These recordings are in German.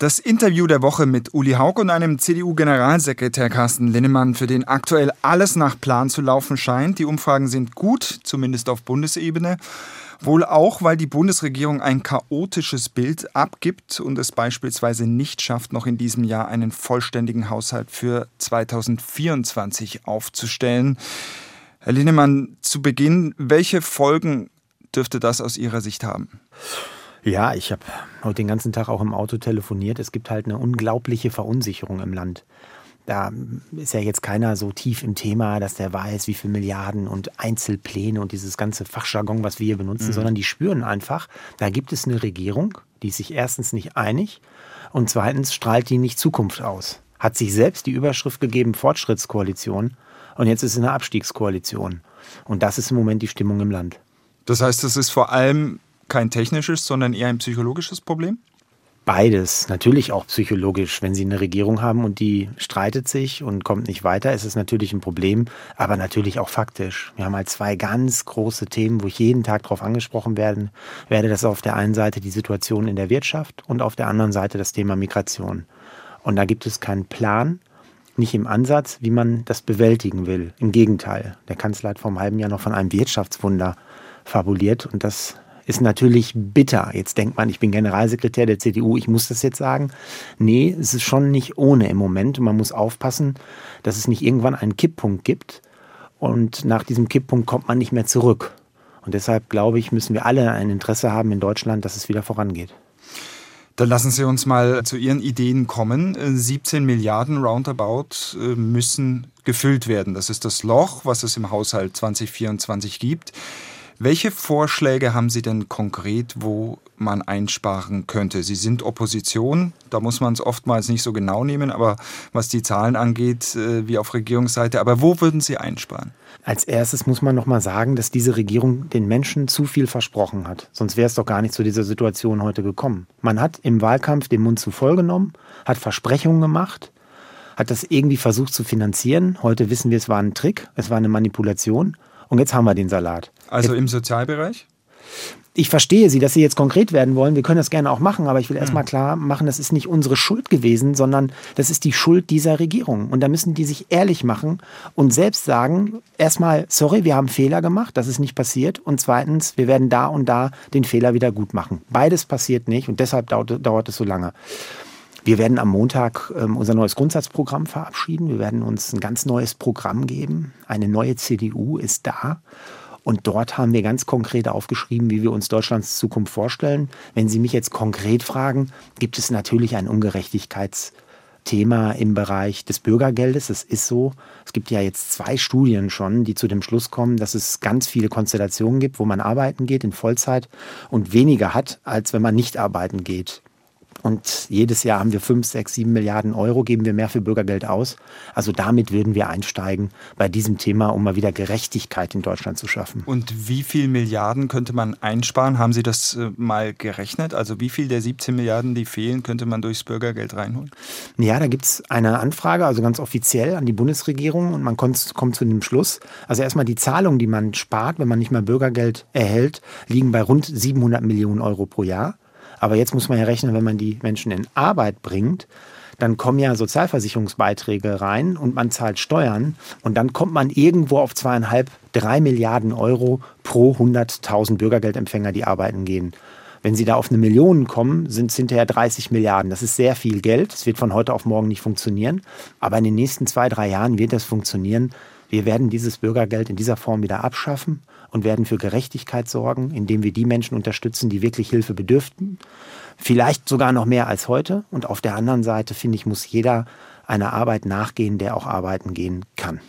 Das Interview der Woche mit Uli Haug und einem CDU-Generalsekretär Carsten Linnemann, für den aktuell alles nach Plan zu laufen scheint. Die Umfragen sind gut, zumindest auf Bundesebene. Wohl auch, weil die Bundesregierung ein chaotisches Bild abgibt und es beispielsweise nicht schafft, noch in diesem Jahr einen vollständigen Haushalt für 2024 aufzustellen. Herr Linnemann, zu Beginn, welche Folgen dürfte das aus Ihrer Sicht haben? Ja, ich habe heute den ganzen Tag auch im Auto telefoniert. Es gibt halt eine unglaubliche Verunsicherung im Land. Da ist ja jetzt keiner so tief im Thema, dass der weiß, wie viele Milliarden und Einzelpläne und dieses ganze Fachjargon, was wir hier benutzen, mhm. sondern die spüren einfach, da gibt es eine Regierung, die ist sich erstens nicht einig und zweitens strahlt die nicht Zukunft aus. Hat sich selbst die Überschrift gegeben, Fortschrittskoalition und jetzt ist es eine Abstiegskoalition. Und das ist im Moment die Stimmung im Land. Das heißt, es ist vor allem kein technisches, sondern eher ein psychologisches Problem? Beides, natürlich auch psychologisch. Wenn Sie eine Regierung haben und die streitet sich und kommt nicht weiter, ist es natürlich ein Problem, aber natürlich auch faktisch. Wir haben halt zwei ganz große Themen, wo ich jeden Tag darauf angesprochen werden werde. Das ist auf der einen Seite die Situation in der Wirtschaft und auf der anderen Seite das Thema Migration. Und da gibt es keinen Plan, nicht im Ansatz, wie man das bewältigen will. Im Gegenteil, der Kanzler hat vor einem halben Jahr noch von einem Wirtschaftswunder fabuliert und das ist natürlich bitter. Jetzt denkt man, ich bin Generalsekretär der CDU, ich muss das jetzt sagen. Nee, es ist schon nicht ohne im Moment. Man muss aufpassen, dass es nicht irgendwann einen Kipppunkt gibt. Und nach diesem Kipppunkt kommt man nicht mehr zurück. Und deshalb glaube ich, müssen wir alle ein Interesse haben in Deutschland, dass es wieder vorangeht. Dann lassen Sie uns mal zu Ihren Ideen kommen. 17 Milliarden roundabout äh, müssen gefüllt werden. Das ist das Loch, was es im Haushalt 2024 gibt. Welche Vorschläge haben Sie denn konkret, wo man einsparen könnte? Sie sind Opposition, da muss man es oftmals nicht so genau nehmen, aber was die Zahlen angeht, äh, wie auf Regierungsseite, aber wo würden Sie einsparen? Als erstes muss man noch mal sagen, dass diese Regierung den Menschen zu viel versprochen hat. Sonst wäre es doch gar nicht zu dieser Situation heute gekommen. Man hat im Wahlkampf den Mund zu voll genommen, hat Versprechungen gemacht, hat das irgendwie versucht zu finanzieren. Heute wissen wir, es war ein Trick, es war eine Manipulation. Und jetzt haben wir den Salat. Also im Sozialbereich? Ich verstehe Sie, dass Sie jetzt konkret werden wollen. Wir können das gerne auch machen, aber ich will erstmal hm. klar machen, das ist nicht unsere Schuld gewesen, sondern das ist die Schuld dieser Regierung. Und da müssen die sich ehrlich machen und selbst sagen, erstmal, sorry, wir haben Fehler gemacht, das ist nicht passiert. Und zweitens, wir werden da und da den Fehler wieder gut machen. Beides passiert nicht und deshalb dauert, dauert es so lange. Wir werden am Montag ähm, unser neues Grundsatzprogramm verabschieden. Wir werden uns ein ganz neues Programm geben. Eine neue CDU ist da. Und dort haben wir ganz konkret aufgeschrieben, wie wir uns Deutschlands Zukunft vorstellen. Wenn Sie mich jetzt konkret fragen, gibt es natürlich ein Ungerechtigkeitsthema im Bereich des Bürgergeldes. Das ist so. Es gibt ja jetzt zwei Studien schon, die zu dem Schluss kommen, dass es ganz viele Konstellationen gibt, wo man arbeiten geht in Vollzeit und weniger hat, als wenn man nicht arbeiten geht. Und jedes Jahr haben wir fünf, sechs, sieben Milliarden Euro, geben wir mehr für Bürgergeld aus. Also damit würden wir einsteigen bei diesem Thema, um mal wieder Gerechtigkeit in Deutschland zu schaffen. Und wie viel Milliarden könnte man einsparen? Haben Sie das äh, mal gerechnet? Also wie viel der 17 Milliarden, die fehlen, könnte man durchs Bürgergeld reinholen? Ja, da gibt es eine Anfrage, also ganz offiziell an die Bundesregierung und man kommt, kommt zu dem Schluss. Also erstmal die Zahlungen, die man spart, wenn man nicht mehr Bürgergeld erhält, liegen bei rund 700 Millionen Euro pro Jahr. Aber jetzt muss man ja rechnen, wenn man die Menschen in Arbeit bringt, dann kommen ja Sozialversicherungsbeiträge rein und man zahlt Steuern und dann kommt man irgendwo auf zweieinhalb, drei Milliarden Euro pro 100.000 Bürgergeldempfänger, die arbeiten gehen. Wenn Sie da auf eine Million kommen, sind es hinterher 30 Milliarden. Das ist sehr viel Geld. Das wird von heute auf morgen nicht funktionieren. Aber in den nächsten zwei, drei Jahren wird das funktionieren. Wir werden dieses Bürgergeld in dieser Form wieder abschaffen und werden für Gerechtigkeit sorgen, indem wir die Menschen unterstützen, die wirklich Hilfe bedürften. Vielleicht sogar noch mehr als heute. Und auf der anderen Seite, finde ich, muss jeder einer Arbeit nachgehen, der auch arbeiten gehen kann.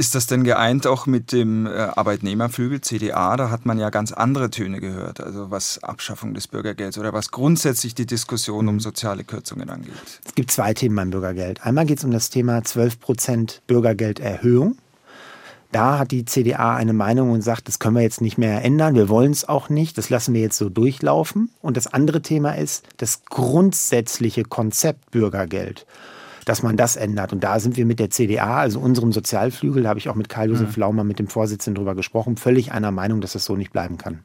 Ist das denn geeint auch mit dem äh, Arbeitnehmerflügel CDA? Da hat man ja ganz andere Töne gehört, also was Abschaffung des Bürgergelds oder was grundsätzlich die Diskussion um soziale Kürzungen angeht. Es gibt zwei Themen beim Bürgergeld. Einmal geht es um das Thema 12 Prozent Bürgergelderhöhung. Da hat die CDA eine Meinung und sagt, das können wir jetzt nicht mehr ändern, wir wollen es auch nicht, das lassen wir jetzt so durchlaufen. Und das andere Thema ist das grundsätzliche Konzept Bürgergeld dass man das ändert. Und da sind wir mit der CDA, also unserem Sozialflügel, da habe ich auch mit Karl-Josef mhm. Laumer, mit dem Vorsitzenden darüber gesprochen, völlig einer Meinung, dass das so nicht bleiben kann.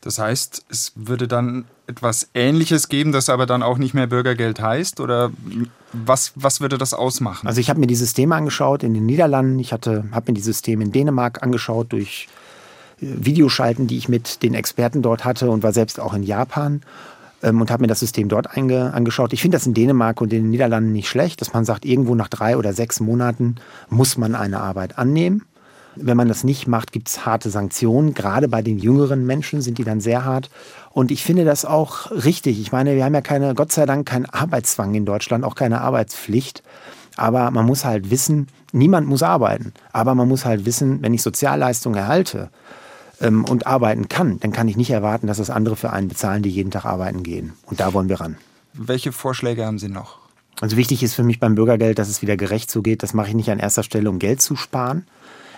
Das heißt, es würde dann etwas Ähnliches geben, das aber dann auch nicht mehr Bürgergeld heißt? Oder was, was würde das ausmachen? Also ich habe mir die Systeme angeschaut in den Niederlanden. Ich habe mir die Systeme in Dänemark angeschaut durch äh, Videoschalten, die ich mit den Experten dort hatte und war selbst auch in Japan ähm, und habe mir das System dort angeschaut. Ich finde das in Dänemark und in den Niederlanden nicht schlecht, dass man sagt, irgendwo nach drei oder sechs Monaten muss man eine Arbeit annehmen. Wenn man das nicht macht, gibt es harte Sanktionen. Gerade bei den jüngeren Menschen sind die dann sehr hart. Und ich finde das auch richtig. Ich meine, wir haben ja keine, Gott sei Dank, keinen Arbeitszwang in Deutschland, auch keine Arbeitspflicht. Aber man muss halt wissen, niemand muss arbeiten. Aber man muss halt wissen, wenn ich Sozialleistungen erhalte ähm, und arbeiten kann, dann kann ich nicht erwarten, dass das andere für einen bezahlen, die jeden Tag arbeiten gehen. Und da wollen wir ran. Welche Vorschläge haben Sie noch? Also wichtig ist für mich beim Bürgergeld, dass es wieder gerecht zugeht. Das mache ich nicht an erster Stelle, um Geld zu sparen,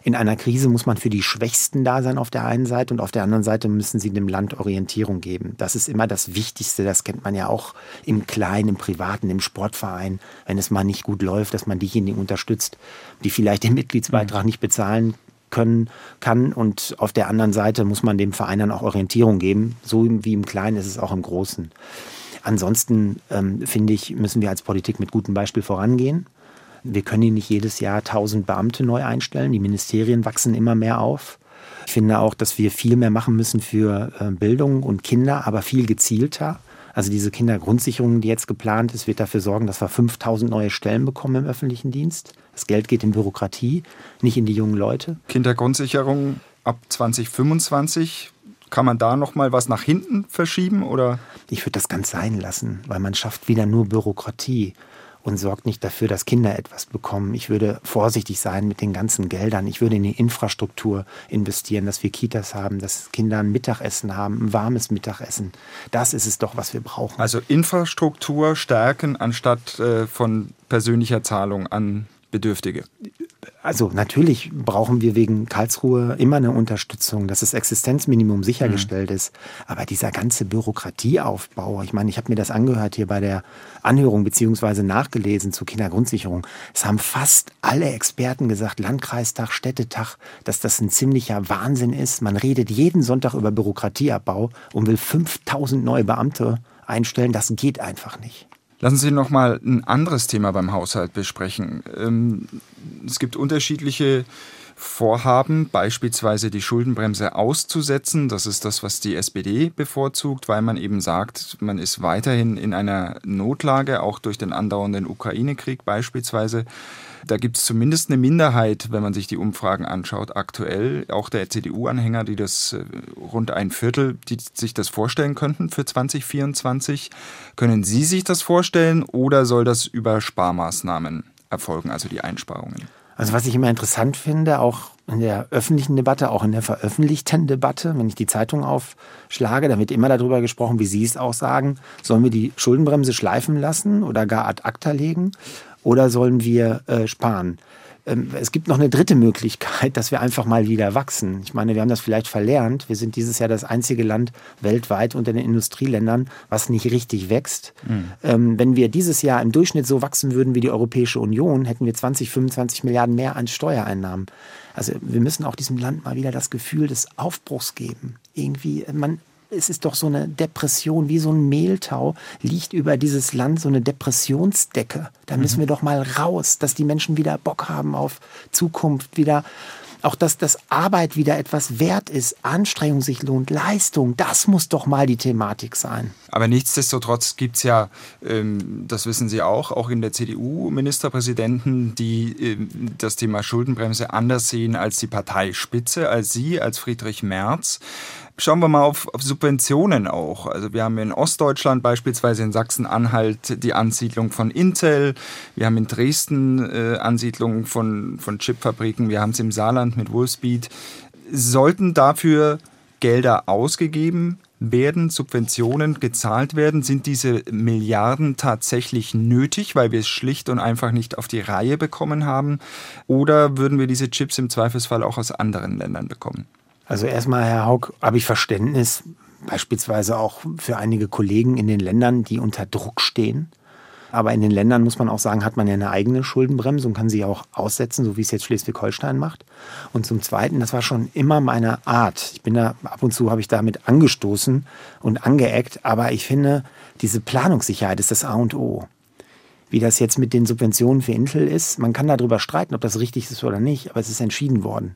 in einer Krise muss man für die Schwächsten da sein auf der einen Seite und auf der anderen Seite müssen sie dem Land Orientierung geben. Das ist immer das Wichtigste. Das kennt man ja auch im Kleinen, im Privaten, im Sportverein. Wenn es mal nicht gut läuft, dass man diejenigen unterstützt, die vielleicht den Mitgliedsbeitrag nicht bezahlen können kann. Und auf der anderen Seite muss man dem Verein dann auch Orientierung geben. So wie im Kleinen ist es auch im Großen. Ansonsten ähm, finde ich, müssen wir als Politik mit gutem Beispiel vorangehen. Wir können hier nicht jedes Jahr 1000 Beamte neu einstellen. Die Ministerien wachsen immer mehr auf. Ich finde auch, dass wir viel mehr machen müssen für äh, Bildung und Kinder, aber viel gezielter. Also diese Kindergrundsicherung, die jetzt geplant ist, wird dafür sorgen, dass wir 5000 neue Stellen bekommen im öffentlichen Dienst. Das Geld geht in Bürokratie, nicht in die jungen Leute. Kindergrundsicherung ab 2025 kann man da noch mal was nach hinten verschieben oder? Ich würde das ganz sein lassen, weil man schafft wieder nur Bürokratie und sorgt nicht dafür, dass Kinder etwas bekommen. Ich würde vorsichtig sein mit den ganzen Geldern. Ich würde in die Infrastruktur investieren, dass wir Kitas haben, dass Kinder ein Mittagessen haben, ein warmes Mittagessen. Das ist es doch, was wir brauchen. Also Infrastruktur stärken anstatt äh, von persönlicher Zahlung an Bedürftige also natürlich brauchen wir wegen Karlsruhe immer eine Unterstützung, dass das Existenzminimum sichergestellt mhm. ist. Aber dieser ganze Bürokratieaufbau, ich meine, ich habe mir das angehört hier bei der Anhörung beziehungsweise nachgelesen zur Kindergrundsicherung. Es haben fast alle Experten gesagt, Landkreistag, Städtetag, dass das ein ziemlicher Wahnsinn ist. Man redet jeden Sonntag über Bürokratieabbau und will 5000 neue Beamte einstellen. Das geht einfach nicht. Lassen Sie noch mal ein anderes Thema beim Haushalt besprechen. Ähm, es gibt unterschiedliche Vorhaben, beispielsweise die Schuldenbremse auszusetzen. Das ist das, was die SPD bevorzugt, weil man eben sagt, man ist weiterhin in einer Notlage, auch durch den andauernden Ukraine-Krieg beispielsweise. Da gibt es zumindest eine Minderheit, wenn man sich die Umfragen anschaut, aktuell, auch der CDU-Anhänger, die das äh, rund ein Viertel, die sich das vorstellen könnten für 2024. Können Sie sich das vorstellen oder soll das über Sparmaßnahmen erfolgen, also die Einsparungen? Also was ich immer interessant finde, auch in der öffentlichen Debatte, auch in der veröffentlichten Debatte, wenn ich die Zeitung aufschlage, da wird immer darüber gesprochen, wie Sie es auch sagen, sollen wir die Schuldenbremse schleifen lassen oder gar ad acta legen oder sollen wir äh, sparen? Ähm, es gibt noch eine dritte Möglichkeit, dass wir einfach mal wieder wachsen. Ich meine, wir haben das vielleicht verlernt. Wir sind dieses Jahr das einzige Land weltweit unter den Industrieländern, was nicht richtig wächst. Mhm. Ähm, wenn wir dieses Jahr im Durchschnitt so wachsen würden wie die Europäische Union, hätten wir 20, 25 Milliarden mehr an Steuereinnahmen. Also wir müssen auch diesem Land mal wieder das Gefühl des Aufbruchs geben. Irgendwie, man, es ist doch so eine Depression, wie so ein Mehltau, liegt über dieses Land so eine Depressionsdecke. Da müssen mhm. wir doch mal raus, dass die Menschen wieder Bock haben auf Zukunft, wieder auch dass das Arbeit wieder etwas wert ist, Anstrengung sich lohnt, Leistung, das muss doch mal die Thematik sein. Aber nichtsdestotrotz gibt es ja, ähm, das wissen Sie auch, auch in der CDU Ministerpräsidenten, die ähm, das Thema Schuldenbremse anders sehen als die Parteispitze, als Sie, als Friedrich Merz. Schauen wir mal auf, auf Subventionen auch. Also wir haben in Ostdeutschland beispielsweise in Sachsen-Anhalt die Ansiedlung von Intel. Wir haben in Dresden äh, Ansiedlungen von, von Chipfabriken. Wir haben es im Saarland mit Wolfspeed. Sollten dafür Gelder ausgegeben werden, Subventionen gezahlt werden? Sind diese Milliarden tatsächlich nötig, weil wir es schlicht und einfach nicht auf die Reihe bekommen haben? Oder würden wir diese Chips im Zweifelsfall auch aus anderen Ländern bekommen? Also erstmal, Herr Haug, habe ich Verständnis beispielsweise auch für einige Kollegen in den Ländern, die unter Druck stehen. Aber in den Ländern muss man auch sagen, hat man ja eine eigene Schuldenbremse und kann sie auch aussetzen, so wie es jetzt Schleswig-Holstein macht. Und zum Zweiten, das war schon immer meine Art. Ich bin da ab und zu habe ich damit angestoßen und angeeckt, aber ich finde, diese Planungssicherheit ist das A und O. Wie das jetzt mit den Subventionen für Intel ist, man kann darüber streiten, ob das richtig ist oder nicht, aber es ist entschieden worden.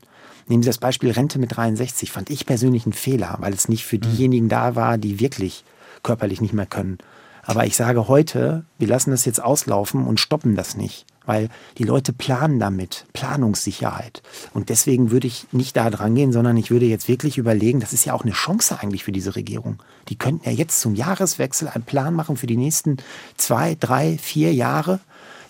Nehmen Sie das Beispiel Rente mit 63, fand ich persönlich einen Fehler, weil es nicht für mhm. diejenigen da war, die wirklich körperlich nicht mehr können. Aber ich sage heute, wir lassen das jetzt auslaufen und stoppen das nicht, weil die Leute planen damit, Planungssicherheit. Und deswegen würde ich nicht da dran gehen, sondern ich würde jetzt wirklich überlegen, das ist ja auch eine Chance eigentlich für diese Regierung. Die könnten ja jetzt zum Jahreswechsel einen Plan machen für die nächsten zwei, drei, vier Jahre.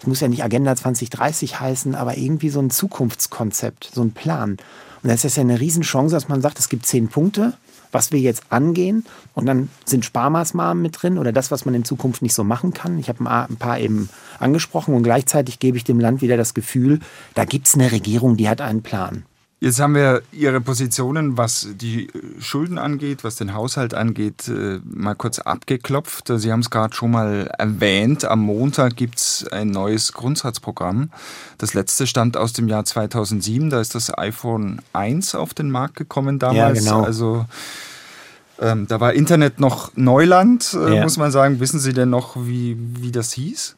Es muss ja nicht Agenda 2030 heißen, aber irgendwie so ein Zukunftskonzept, so ein Plan. Und das ist ja eine Riesenchance, dass man sagt, es gibt zehn Punkte, was wir jetzt angehen. Und dann sind Sparmaßnahmen mit drin oder das, was man in Zukunft nicht so machen kann. Ich habe ein paar eben angesprochen und gleichzeitig gebe ich dem Land wieder das Gefühl, da gibt es eine Regierung, die hat einen Plan. Jetzt haben wir Ihre Positionen, was die Schulden angeht, was den Haushalt angeht, äh, mal kurz abgeklopft. Sie haben es gerade schon mal erwähnt. Am Montag gibt es ein neues Grundsatzprogramm. Das letzte stammt aus dem Jahr 2007. Da ist das iPhone 1 auf den Markt gekommen damals. Ja, genau. Also ähm, da war Internet noch Neuland, äh, ja. muss man sagen. Wissen Sie denn noch, wie, wie das hieß?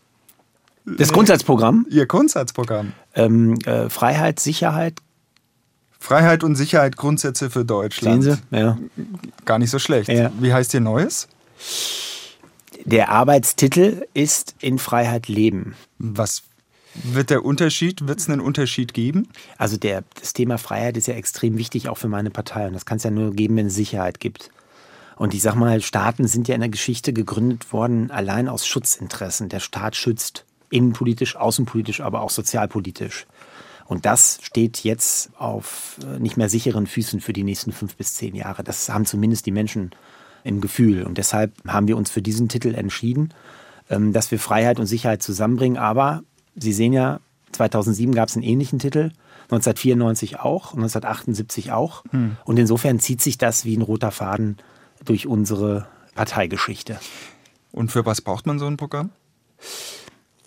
Das Grundsatzprogramm? Ihr Grundsatzprogramm. Ähm, äh, Freiheit, Sicherheit, Freiheit und Sicherheit Grundsätze für Deutschland. Sehen Sie? Ja. Gar nicht so schlecht. Ja. Wie heißt Ihr neues? Der Arbeitstitel ist In Freiheit leben. Was wird der Unterschied? Wird es einen Unterschied geben? Also der, das Thema Freiheit ist ja extrem wichtig auch für meine Partei. Und das kann es ja nur geben, wenn es Sicherheit gibt. Und ich sag mal, Staaten sind ja in der Geschichte gegründet worden, allein aus Schutzinteressen. Der Staat schützt innenpolitisch, außenpolitisch, aber auch sozialpolitisch. Und das steht jetzt auf äh, nicht mehr sicheren Füßen für die nächsten fünf bis zehn Jahre. Das haben zumindest die Menschen im Gefühl. Und deshalb haben wir uns für diesen Titel entschieden, ähm, dass wir Freiheit und Sicherheit zusammenbringen. Aber Sie sehen ja, 2007 gab es einen ähnlichen Titel, 1994 auch, 1978 auch. Hm. Und insofern zieht sich das wie ein roter Faden durch unsere Parteigeschichte. Und für was braucht man so ein Programm?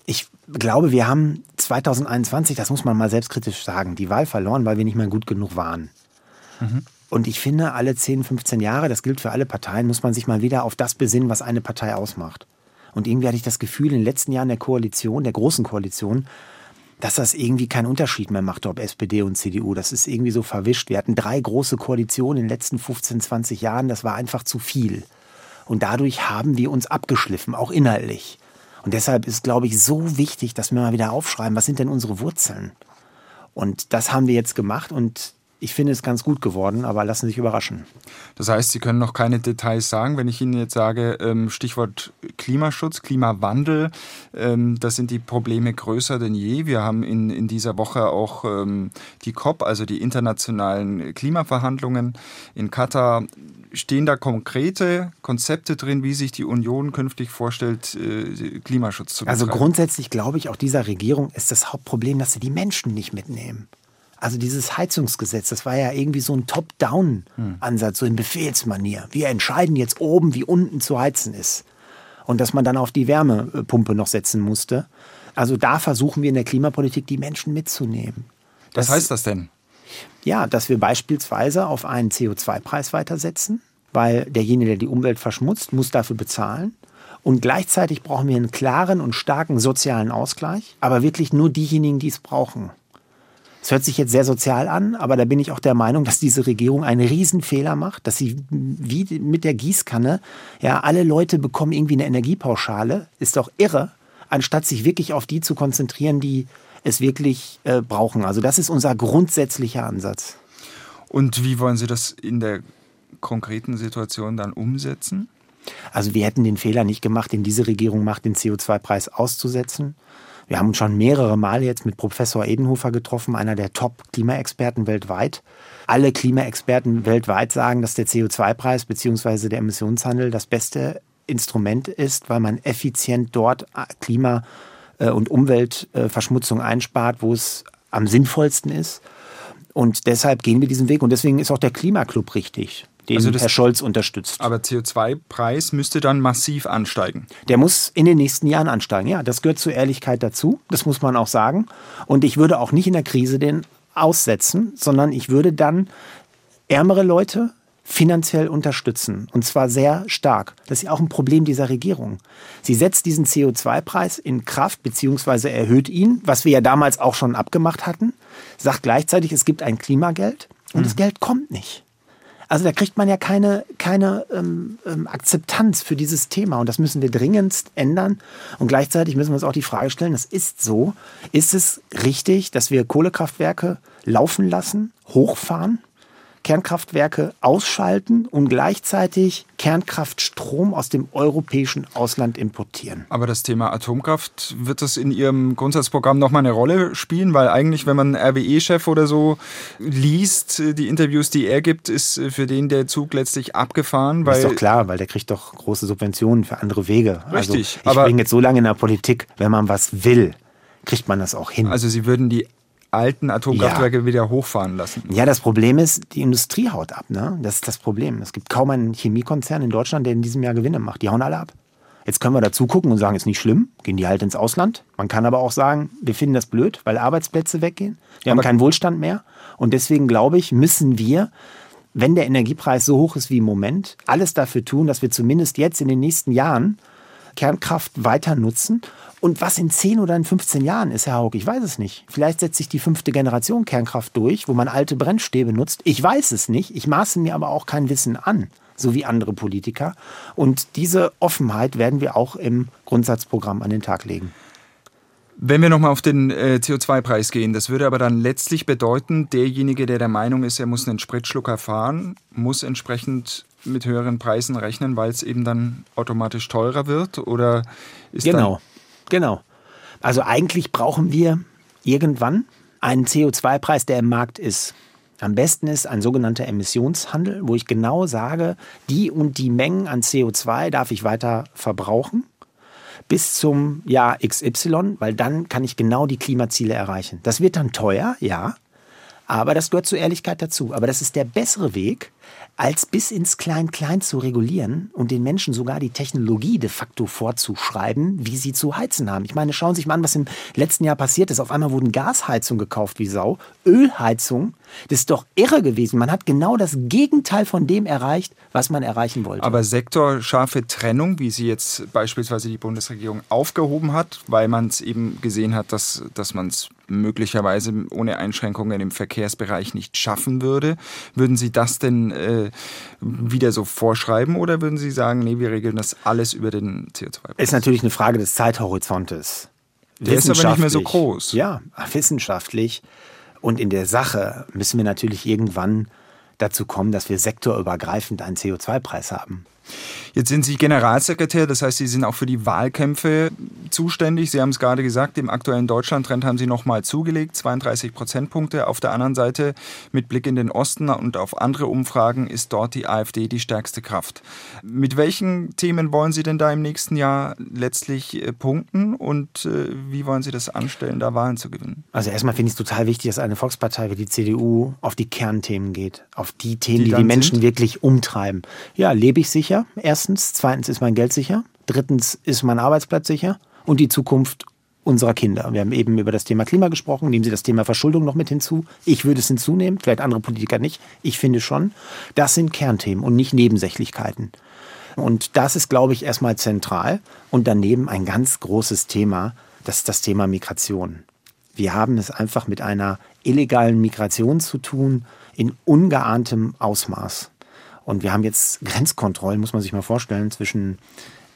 Ich glaube, wir haben 2021, das muss man mal selbstkritisch sagen, die Wahl verloren, weil wir nicht mehr gut genug waren. Mhm. Und ich finde, alle 10, 15 Jahre, das gilt für alle Parteien, muss man sich mal wieder auf das besinnen, was eine Partei ausmacht. Und irgendwie hatte ich das Gefühl, in den letzten Jahren der Koalition, der großen Koalition, dass das irgendwie keinen Unterschied mehr macht, ob SPD und CDU. Das ist irgendwie so verwischt. Wir hatten drei große Koalitionen in den letzten 15, 20 Jahren. Das war einfach zu viel. Und dadurch haben wir uns abgeschliffen, auch inhaltlich. Und deshalb ist, glaube ich, so wichtig, dass wir mal wieder aufschreiben, was sind denn unsere Wurzeln? Und das haben wir jetzt gemacht und ich finde es ganz gut geworden, aber lassen Sie sich überraschen. Das heißt, Sie können noch keine Details sagen. Wenn ich Ihnen jetzt sage, ähm, Stichwort Klimaschutz, Klimawandel, ähm, da sind die Probleme größer denn je. Wir haben in, in dieser Woche auch ähm, die COP, also die internationalen Klimaverhandlungen in Katar stehen da konkrete Konzepte drin, wie sich die Union künftig vorstellt, äh, Klimaschutz zu also betreiben? Also grundsätzlich glaube ich, auch dieser Regierung ist das Hauptproblem, dass sie die Menschen nicht mitnehmen. Also dieses Heizungsgesetz, das war ja irgendwie so ein Top-Down-Ansatz, so in Befehlsmanier. Wir entscheiden jetzt oben, wie unten zu heizen ist. Und dass man dann auf die Wärmepumpe noch setzen musste. Also da versuchen wir in der Klimapolitik die Menschen mitzunehmen. Was heißt das denn? Ja, dass wir beispielsweise auf einen CO2-Preis weitersetzen, weil derjenige, der die Umwelt verschmutzt, muss dafür bezahlen. Und gleichzeitig brauchen wir einen klaren und starken sozialen Ausgleich, aber wirklich nur diejenigen, die es brauchen. Es hört sich jetzt sehr sozial an, aber da bin ich auch der Meinung, dass diese Regierung einen Riesenfehler macht, dass sie wie mit der Gießkanne, ja, alle Leute bekommen irgendwie eine Energiepauschale, ist doch irre, anstatt sich wirklich auf die zu konzentrieren, die es wirklich äh, brauchen. Also das ist unser grundsätzlicher Ansatz. Und wie wollen Sie das in der konkreten Situation dann umsetzen? Also wir hätten den Fehler nicht gemacht, den diese Regierung macht, den CO2-Preis auszusetzen. Wir haben uns schon mehrere Male jetzt mit Professor Edenhofer getroffen, einer der Top-Klimaexperten weltweit. Alle Klimaexperten weltweit sagen, dass der CO2-Preis bzw. der Emissionshandel das beste Instrument ist, weil man effizient dort Klima- äh, und Umweltverschmutzung einspart, wo es am sinnvollsten ist. Und deshalb gehen wir diesen Weg. Und deswegen ist auch der Klimaclub richtig. Den also Herr Scholz unterstützt. Aber CO2-Preis müsste dann massiv ansteigen. Der muss in den nächsten Jahren ansteigen. Ja, das gehört zur Ehrlichkeit dazu. Das muss man auch sagen. Und ich würde auch nicht in der Krise den aussetzen, sondern ich würde dann ärmere Leute finanziell unterstützen. Und zwar sehr stark. Das ist ja auch ein Problem dieser Regierung. Sie setzt diesen CO2-Preis in Kraft, beziehungsweise erhöht ihn, was wir ja damals auch schon abgemacht hatten, sagt gleichzeitig, es gibt ein Klimageld und mhm. das Geld kommt nicht. Also da kriegt man ja keine, keine ähm, ähm, Akzeptanz für dieses Thema und das müssen wir dringendst ändern. Und gleichzeitig müssen wir uns auch die Frage stellen, das ist so, ist es richtig, dass wir Kohlekraftwerke laufen lassen, hochfahren? Kernkraftwerke ausschalten und gleichzeitig Kernkraftstrom aus dem europäischen Ausland importieren. Aber das Thema Atomkraft, wird das in Ihrem Grundsatzprogramm nochmal eine Rolle spielen? Weil eigentlich, wenn man RWE-Chef oder so liest, die Interviews, die er gibt, ist für den der Zug letztlich abgefahren. Weil ist doch klar, weil der kriegt doch große Subventionen für andere Wege. Also Richtig. Also ich bin jetzt so lange in der Politik, wenn man was will, kriegt man das auch hin. Also Sie würden die alten Atomkraftwerke ja. wieder hochfahren lassen. Ja, das Problem ist, die Industrie haut ab. Ne? Das ist das Problem. Es gibt kaum einen Chemiekonzern in Deutschland, der in diesem Jahr Gewinne macht. Die hauen alle ab. Jetzt können wir dazu gucken und sagen, ist nicht schlimm, gehen die halt ins Ausland. Man kann aber auch sagen, wir finden das blöd, weil Arbeitsplätze weggehen. Wir aber haben keinen Wohlstand mehr. Und deswegen glaube ich, müssen wir, wenn der Energiepreis so hoch ist wie im Moment, alles dafür tun, dass wir zumindest jetzt in den nächsten Jahren Kernkraft weiter nutzen und was in 10 oder in 15 Jahren ist, Herr Haug, ich weiß es nicht. Vielleicht setzt sich die fünfte Generation Kernkraft durch, wo man alte Brennstäbe nutzt. Ich weiß es nicht. Ich maße mir aber auch kein Wissen an, so wie andere Politiker. Und diese Offenheit werden wir auch im Grundsatzprogramm an den Tag legen. Wenn wir nochmal auf den äh, CO2-Preis gehen, das würde aber dann letztlich bedeuten, derjenige, der der Meinung ist, er muss einen Spritschlucker fahren, muss entsprechend mit höheren Preisen rechnen, weil es eben dann automatisch teurer wird? Oder ist genau. Genau. Also eigentlich brauchen wir irgendwann einen CO2-Preis, der im Markt ist. Am besten ist ein sogenannter Emissionshandel, wo ich genau sage, die und die Mengen an CO2 darf ich weiter verbrauchen bis zum Jahr XY, weil dann kann ich genau die Klimaziele erreichen. Das wird dann teuer, ja, aber das gehört zur Ehrlichkeit dazu. Aber das ist der bessere Weg, als bis ins Klein-Klein zu regulieren und den Menschen sogar die Technologie de facto vorzuschreiben, wie sie zu heizen haben. Ich meine, schauen Sie sich mal an, was im letzten Jahr passiert ist. Auf einmal wurden Gasheizungen gekauft wie Sau, Ölheizung. Das ist doch irre gewesen. Man hat genau das Gegenteil von dem erreicht, was man erreichen wollte. Aber sektorscharfe Trennung, wie sie jetzt beispielsweise die Bundesregierung aufgehoben hat, weil man es eben gesehen hat, dass, dass man es möglicherweise ohne Einschränkungen im Verkehrsbereich nicht schaffen würde. Würden Sie das denn äh, wieder so vorschreiben oder würden Sie sagen, nee, wir regeln das alles über den CO2-Preis? Ist natürlich eine Frage des Zeithorizontes. Der ist aber nicht mehr so groß. Ja, wissenschaftlich und in der Sache müssen wir natürlich irgendwann dazu kommen, dass wir sektorübergreifend einen CO2-Preis haben. Jetzt sind Sie Generalsekretär, das heißt, Sie sind auch für die Wahlkämpfe zuständig. Sie haben es gerade gesagt, im aktuellen Deutschlandtrend haben Sie nochmal zugelegt, 32 Prozentpunkte. Auf der anderen Seite, mit Blick in den Osten und auf andere Umfragen, ist dort die AfD die stärkste Kraft. Mit welchen Themen wollen Sie denn da im nächsten Jahr letztlich äh, punkten und äh, wie wollen Sie das anstellen, da Wahlen zu gewinnen? Also erstmal finde ich es total wichtig, dass eine Volkspartei wie die CDU auf die Kernthemen geht, auf die Themen, die die, die Menschen sind? wirklich umtreiben. Ja, lebe ich sicher, erst erstens. Zweitens ist mein Geld sicher. Drittens ist mein Arbeitsplatz sicher. Und die Zukunft unserer Kinder. Wir haben eben über das Thema Klima gesprochen. Nehmen Sie das Thema Verschuldung noch mit hinzu. Ich würde es hinzunehmen, vielleicht andere Politiker nicht. Ich finde schon. Das sind Kernthemen und nicht Nebensächlichkeiten. Und das ist, glaube ich, erstmal zentral. Und daneben ein ganz großes Thema, das ist das Thema Migration. Wir haben es einfach mit einer illegalen Migration zu tun in ungeahntem Ausmaß. Und wir haben jetzt Grenzkontrollen, muss man sich mal vorstellen, zwischen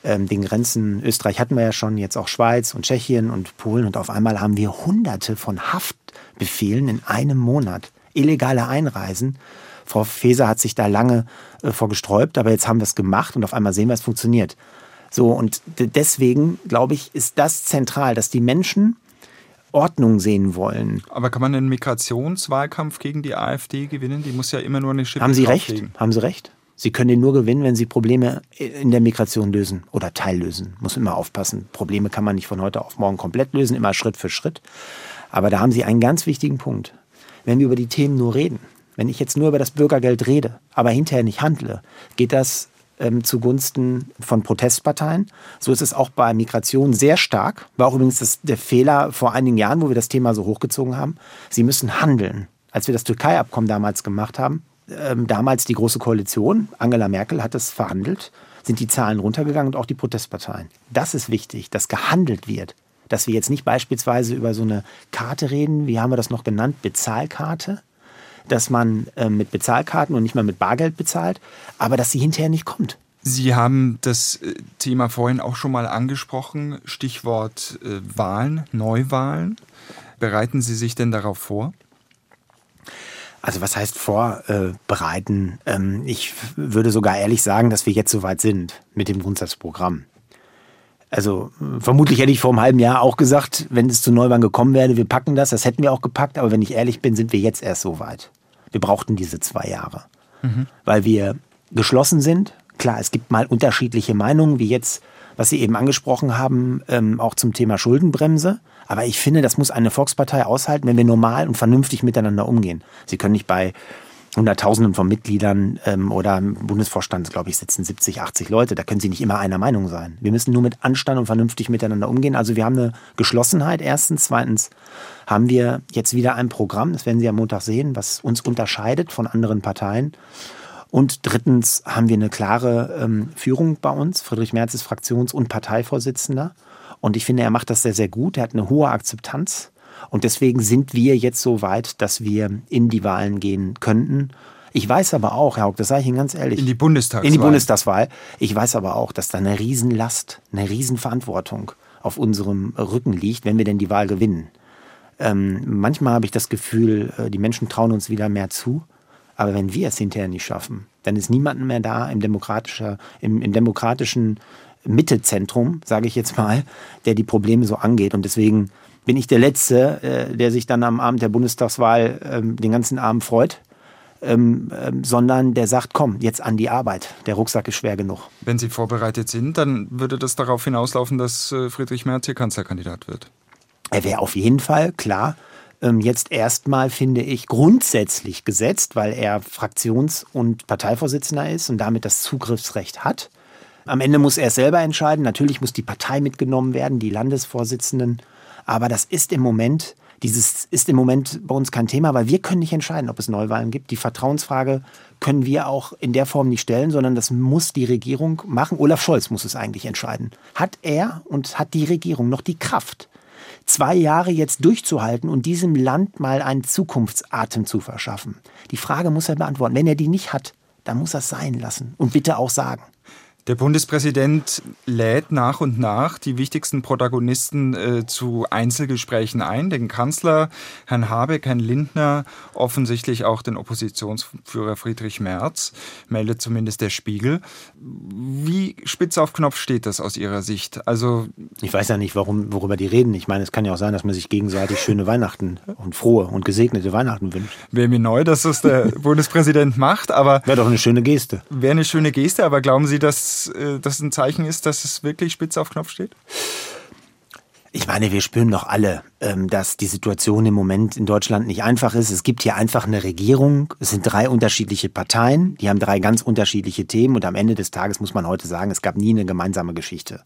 ähm, den Grenzen. Österreich hatten wir ja schon, jetzt auch Schweiz und Tschechien und Polen. Und auf einmal haben wir hunderte von Haftbefehlen in einem Monat. Illegale Einreisen. Frau Faeser hat sich da lange äh, vorgesträubt, aber jetzt haben wir es gemacht und auf einmal sehen wir, es funktioniert. So, und deswegen, glaube ich, ist das zentral, dass die Menschen Ordnung sehen wollen. Aber kann man einen Migrationswahlkampf gegen die AfD gewinnen? Die muss ja immer nur eine Schippe Haben Sie recht? Haben Sie recht? Sie können den nur gewinnen, wenn Sie Probleme in der Migration lösen oder teillösen. Muss immer aufpassen. Probleme kann man nicht von heute auf morgen komplett lösen, immer Schritt für Schritt. Aber da haben Sie einen ganz wichtigen Punkt. Wenn wir über die Themen nur reden, Wenn ich jetzt nur über das Bürgergeld rede, aber hinterher nicht handle, geht das ähm, zugunsten von Protestparteien. So ist es auch bei Migration sehr stark. War auch übrigens das, der Fehler vor einigen Jahren, wo wir das Thema so hochgezogen haben. Sie müssen handeln. Als wir das Türkei-Abkommen damals gemacht haben, ähm, damals die Große Koalition, Angela Merkel hat es verhandelt, sind die Zahlen runtergegangen und auch die Protestparteien. Das ist wichtig, dass gehandelt wird. Dass wir jetzt nicht beispielsweise über so eine Karte reden, wie haben wir das noch genannt, Bezahlkarte, dass man äh, mit Bezahlkarten und nicht mal mit Bargeld bezahlt, aber dass sie hinterher nicht kommt. Sie haben das äh, Thema vorhin auch schon mal angesprochen, Stichwort äh, Wahlen, Neuwahlen. Bereiten Sie sich denn darauf vor? Also was heißt vorbereiten? Ähm, ich würde sogar ehrlich sagen, dass wir jetzt soweit sind mit dem Grundsatzprogramm. Also vermutlich hätte ich vor einem halben Jahr auch gesagt, wenn es zu Neuwahlen gekommen wäre, wir packen das. Das hätten wir auch gepackt. Aber wenn ich ehrlich bin, sind wir jetzt erst so weit. Wir brauchten diese zwei Jahre, mhm. weil wir geschlossen sind. Klar, es gibt mal unterschiedliche Meinungen, wie jetzt, was Sie eben angesprochen haben, ähm, auch zum Thema Schuldenbremse. Aber ich finde, das muss eine Volkspartei aushalten, wenn wir normal und vernünftig miteinander umgehen. Sie können nicht bei Hunderttausenden von Mitgliedern ähm, oder im Bundesvorstand, glaube ich, sitzen 70, 80 Leute. Da können sie nicht immer einer Meinung sein. Wir müssen nur mit Anstand und vernünftig miteinander umgehen. Also wir haben eine Geschlossenheit erstens. Zweitens haben wir jetzt wieder ein Programm, das werden Sie am Montag sehen, was uns unterscheidet von anderen Parteien. Und drittens haben wir eine klare ähm, Führung bei uns. Friedrich Merz ist Fraktions- und Parteivorsitzender. Und ich finde, er macht das sehr, sehr gut. Er hat eine hohe Akzeptanz. Und deswegen sind wir jetzt so weit, dass wir in die Wahlen gehen könnten. Ich weiß aber auch, Herr Haug, das sage ich Ihnen ganz ehrlich. In die Bundestagswahl. In die Bundestagswahl. Ich weiß aber auch, dass da eine Riesenlast, eine Riesenverantwortung auf unserem Rücken liegt, wenn wir denn die Wahl gewinnen. Ähm, manchmal habe ich das Gefühl, äh, die Menschen trauen uns wieder mehr zu. Aber wenn wir es hinterher nicht schaffen, dann ist niemand mehr da im, demokratischer, im, im demokratischen Mittezentrum, sage ich jetzt mal, der die Probleme so angeht. Und deswegen bin ich der Letzte, äh, der sich dann am Abend der Bundestagswahl ähm, den ganzen Abend freut. Ähm, ähm, sondern der sagt, komm, jetzt an die Arbeit. Der Rucksack ist schwer genug. Wenn Sie vorbereitet sind, dann würde das darauf hinauslaufen, dass äh, Friedrich Merz hier Kanzlerkandidat wird. Er wäre auf jeden Fall, klar, ähm, jetzt erstmal, finde ich, grundsätzlich gesetzt, weil er Fraktions- und Parteivorsitzender ist und damit das Zugriffsrecht hat. Am Ende muss er es selber entscheiden. Natürlich muss die Partei mitgenommen werden, die Landesvorsitzenden. Aber das ist im Moment, dieses ist im Moment bei uns kein Thema, weil wir können nicht entscheiden, ob es Neuwahlen gibt. Die Vertrauensfrage können wir auch in der Form nicht stellen, sondern das muss die Regierung machen. Olaf Scholz muss es eigentlich entscheiden. Hat er und hat die Regierung noch die Kraft, zwei Jahre jetzt durchzuhalten und diesem Land mal einen Zukunftsatem zu verschaffen? Die Frage muss er beantworten. Wenn er die nicht hat, dann muss er es sein lassen und bitte auch sagen. Der Bundespräsident lädt nach und nach die wichtigsten Protagonisten äh, zu Einzelgesprächen ein. Den Kanzler, Herrn Habeck, Herrn Lindner, offensichtlich auch den Oppositionsführer Friedrich Merz, meldet zumindest der Spiegel. Wie spitz auf Knopf steht das aus Ihrer Sicht? Also ich weiß ja nicht, warum, worüber die reden. Ich meine, es kann ja auch sein, dass man sich gegenseitig schöne Weihnachten und frohe und gesegnete Weihnachten wünscht. Wäre mir neu, dass das der Bundespräsident macht, aber wäre doch eine schöne Geste. Wäre eine schöne Geste, aber glauben Sie, dass dass das ein Zeichen ist, dass es wirklich spitz auf Knopf steht? Ich meine, wir spüren doch alle, ähm, dass die Situation im Moment in Deutschland nicht einfach ist. Es gibt hier einfach eine Regierung. Es sind drei unterschiedliche Parteien. Die haben drei ganz unterschiedliche Themen. Und am Ende des Tages muss man heute sagen, es gab nie eine gemeinsame Geschichte.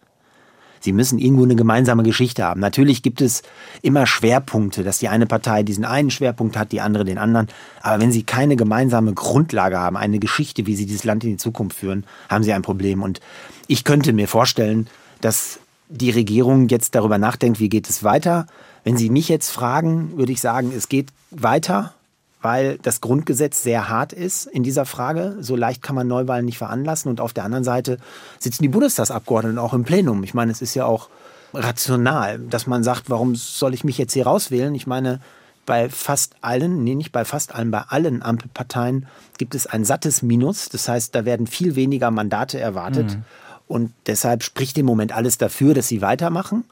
Sie müssen irgendwo eine gemeinsame Geschichte haben. Natürlich gibt es immer Schwerpunkte, dass die eine Partei diesen einen Schwerpunkt hat, die andere den anderen. Aber wenn sie keine gemeinsame Grundlage haben, eine Geschichte, wie sie dieses Land in die Zukunft führen, haben sie ein Problem. Und ich könnte mir vorstellen, dass die Regierung jetzt darüber nachdenkt, wie geht es weiter. Wenn Sie mich jetzt fragen, würde ich sagen, es geht weiter weil das Grundgesetz sehr hart ist in dieser Frage. So leicht kann man Neuwahlen nicht veranlassen. Und auf der anderen Seite sitzen die Bundestagsabgeordneten auch im Plenum. Ich meine, es ist ja auch rational, dass man sagt, warum soll ich mich jetzt hier rauswählen? Ich meine, bei fast allen, nee, nicht bei fast allen, bei allen Ampelparteien gibt es ein sattes Minus. Das heißt, da werden viel weniger Mandate erwartet. Mhm. Und deshalb spricht im Moment alles dafür, dass sie weitermachen.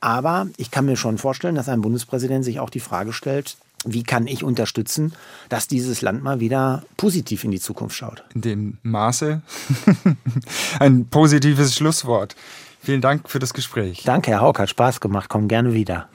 Aber ich kann mir schon vorstellen, dass ein Bundespräsident sich auch die Frage stellt, wie kann ich unterstützen, dass dieses Land mal wieder positiv in die Zukunft schaut? In dem Maße ein positives Schlusswort. Vielen Dank für das Gespräch. Danke, Herr Haug, hat Spaß gemacht. Komm gerne wieder.